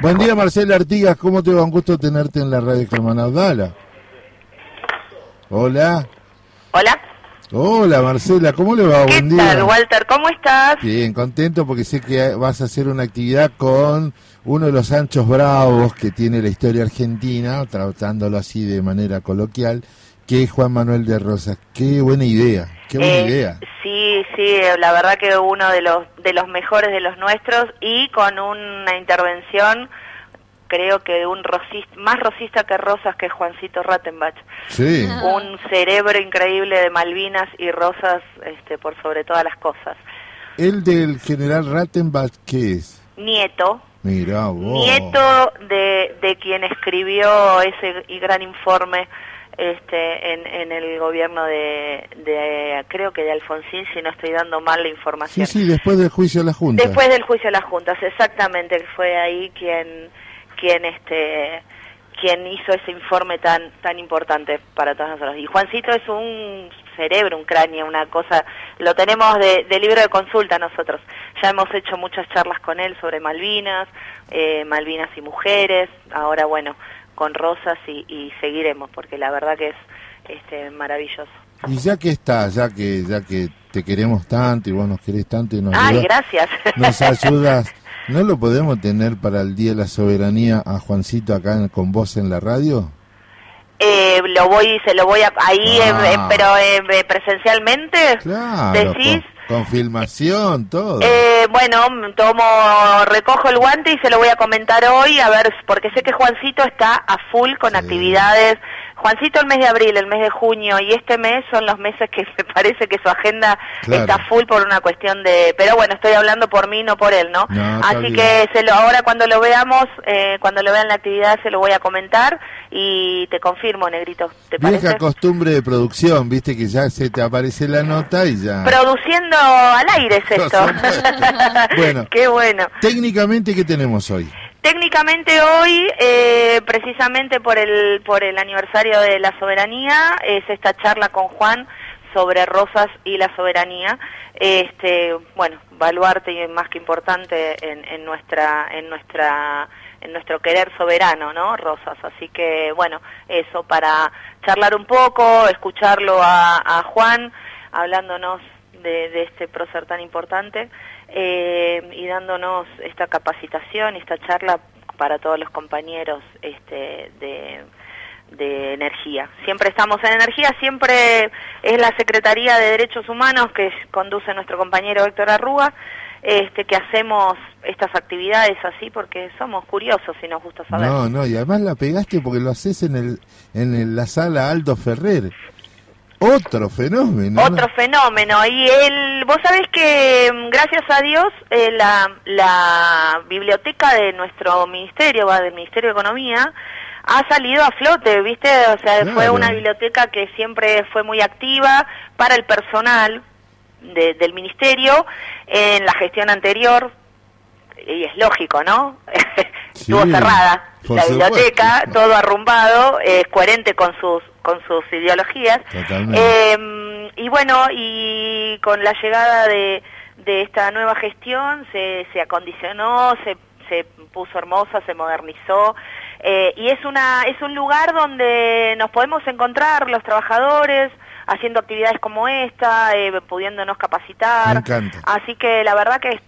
Buen día, Marcela Artigas. ¿Cómo te va? Un gusto tenerte en la radio Germán Abdala. Hola. Hola. Hola, Marcela. ¿Cómo le va? ¿Qué Buen tal, día. Walter? ¿Cómo estás? Bien, contento porque sé que vas a hacer una actividad con uno de los anchos bravos que tiene la historia argentina, tratándolo así de manera coloquial, que es Juan Manuel de Rosas. Qué buena idea, qué buena Eh, idea. Sí, sí, la verdad que uno de los de los mejores de los nuestros y con una intervención creo que de un rosista, más rosista que Rosas que Juancito Rattenbach. Sí. Un cerebro increíble de Malvinas y Rosas este, por sobre todas las cosas. El del general Rattenbach, ¿qué es? Nieto, Mira vos. nieto de, de quien escribió ese y gran informe este en, en el gobierno de, de creo que de Alfonsín si no estoy dando mal la Sí, información. Sí, después del juicio de la Junta. después del juicio de las juntas exactamente fue ahí quien quien este quien hizo ese informe tan tan importante para todos nosotros y Juancito es un cerebro un cráneo una cosa lo tenemos de, de libro de consulta nosotros. Ya hemos hecho muchas charlas con él sobre Malvinas eh, Malvinas y mujeres ahora bueno con Rosas y, y seguiremos porque la verdad que es este maravilloso Y ya que está, ya que ya que te queremos tanto y vos nos querés tanto y nos, ay ayudas, gracias nos ayudas, ¿no lo podemos tener para el Día de la Soberanía a Juancito acá en- con vos en la radio? Eh, lo voy, se lo voy a, ahí, Ah. eh, eh, pero eh, eh, presencialmente, Claro, decís, con filmación, todo. eh, bueno, tomo, recojo el guante y se lo voy a comentar hoy, a ver, porque sé que Juancito está a full con Sí. actividades. Juancito el mes de abril, el mes de junio y este mes son los meses que me parece que su agenda Claro. está full por una cuestión de, pero bueno, estoy hablando por mí, no por él, ¿no? Así que se lo, ahora cuando lo veamos, eh, cuando lo vean la actividad se lo voy a comentar y te confirmo, Negrito, ¿te Vieja parece? costumbre de producción, viste que ya se te aparece la nota y ya. Produciendo al aire es esto. Bueno. Qué bueno. Técnicamente, ¿qué tenemos hoy? Técnicamente hoy, eh, precisamente por el, por el aniversario de la soberanía, es esta charla con Juan sobre Rosas y la soberanía. Este, bueno, baluarte más que importante en, nuestra, en nuestra, en nuestro querer soberano, ¿no? Rosas. Así que, bueno, eso para charlar un poco, escucharlo a, a Juan hablándonos de, de este prócer tan importante eh, y dándonos esta capacitación, esta charla para todos los compañeros este, de, de energía. Siempre estamos en energía, siempre es la Secretaría de Derechos Humanos que conduce nuestro compañero Héctor Arruga, este, que hacemos estas actividades así porque somos curiosos y nos gusta saber. No, no, y además la pegaste porque lo haces en el en la sala Aldo Ferrer. Otro fenómeno. ¿no? Otro fenómeno. Y el, vos sabés que, mm, gracias a Dios, eh, la, la biblioteca de nuestro ministerio, va, del Ministerio de Economía, ha salido a flote, ¿viste? O sea, fue una biblioteca que siempre fue muy activa para el personal de- del ministerio en la gestión anterior. Y es lógico, ¿no? Sí, Estuvo cerrada la supuesto. biblioteca, todo arrumbado, es coherente con sus con sus ideologías. Eh, y bueno, y con la llegada de, de esta nueva gestión se, se acondicionó, se, se puso hermosa, se modernizó. eh, y es, una, es un lugar donde nos podemos encontrar los trabajadores haciendo actividades como esta, eh, pudiéndonos capacitar. Me encanta. Así que la verdad que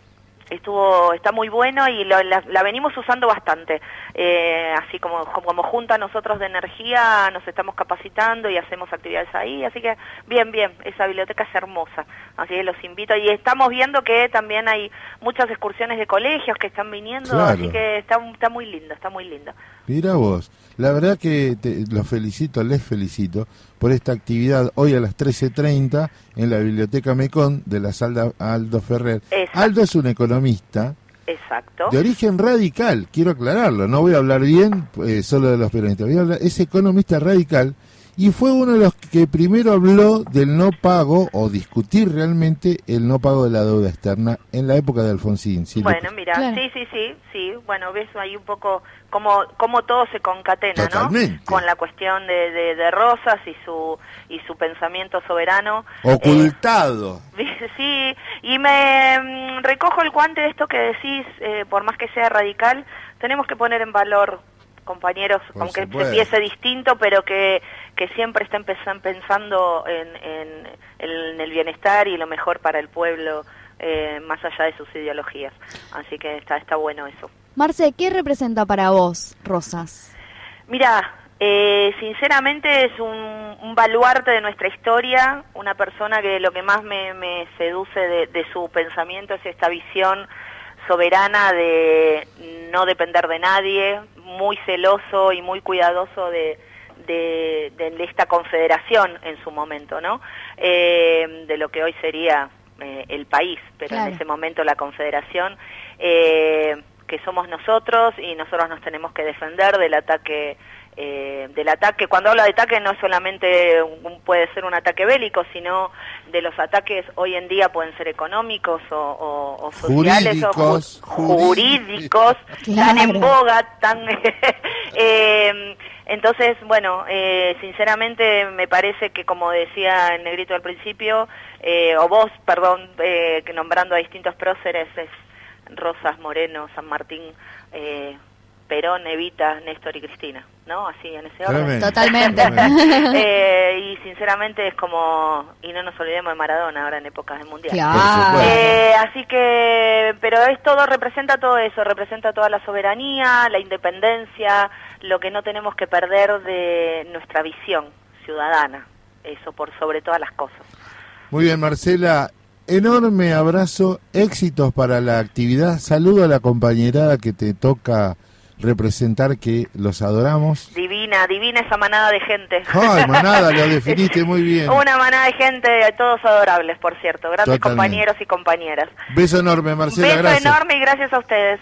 estuvo está muy bueno y lo- la, la venimos usando bastante. Eh, así como como junta nosotros de energía nos estamos capacitando y hacemos actividades ahí. Así que bien bien esa biblioteca es hermosa. Así que los invito. Y estamos viendo que también hay muchas excursiones de colegios que están viniendo Claro. así que está está muy lindo está muy lindo Mira vos, la verdad que te, los felicito, les felicito por esta actividad hoy a las 13.30 en la Biblioteca Mecón de la sala Aldo Ferrer. Exacto. Aldo es un economista exacto de origen radical, quiero aclararlo, no voy a hablar bien eh, solo de los peronistas, voy a hablar, es economista radical y fue uno de los que primero habló del no pago o discutir realmente el no pago de la deuda externa en la época de Alfonsín. bueno, mira, sí, sí, sí, sí, bueno, ves ahí un poco cómo, cómo todo se concatena, ¿no? Con la cuestión de, de, Rosas y su, y su pensamiento soberano. Ocultado. Eh, sí, y me mm, recojo el guante de esto que decís, eh, por más que sea radical, tenemos que poner en valor compañeros, aunque se empiece distinto, pero que, que siempre estén pensando en, en, el bienestar y lo mejor para el pueblo, eh, más allá de sus ideologías. Así que está, está bueno eso. Marce, ¿qué representa para vos Rosas? Mira, eh, sinceramente es un, un, baluarte de nuestra historia, una persona que lo que más me, me seduce de, de su pensamiento es esta visión soberana de no depender de nadie, muy celoso y muy cuidadoso de, de, esta confederación en su momento, ¿no? Eh, de lo que hoy sería eh, el país, pero en ese momento la confederación, eh, que somos nosotros y nosotros nos tenemos que defender del ataque eh, del ataque. Cuando habla de ataque no solamente puede ser un ataque bélico, sino de los ataques hoy en día pueden ser económicos o, sociales o jurídicos, tan en boga, tan... eh, entonces, bueno, eh, sinceramente me parece que como decía el negrito al principio, eh, o vos, perdón, eh, nombrando a distintos próceres, es Rosas, Moreno, San Martín, eh, Perón, Evita, Néstor y Cristina, ¿no? Así en ese orden. Totalmente. eh, y sinceramente es como, y no nos olvidemos de Maradona ahora en épocas del Mundial. Eh, así que, pero es todo, representa todo eso, representa toda la soberanía, la independencia, lo que no tenemos que perder de nuestra visión ciudadana, eso por sobre todas las cosas. Muy bien, Marcela, enorme abrazo, éxitos para la actividad, saludo a la compañerada que te toca representar que los adoramos. Divina, divina esa manada de gente. Ay, manada, lo definiste muy bien. Una manada de gente, todos adorables, por cierto, grandes compañeros y compañeras. Beso enorme, Marcela, Beso enorme y gracias a ustedes.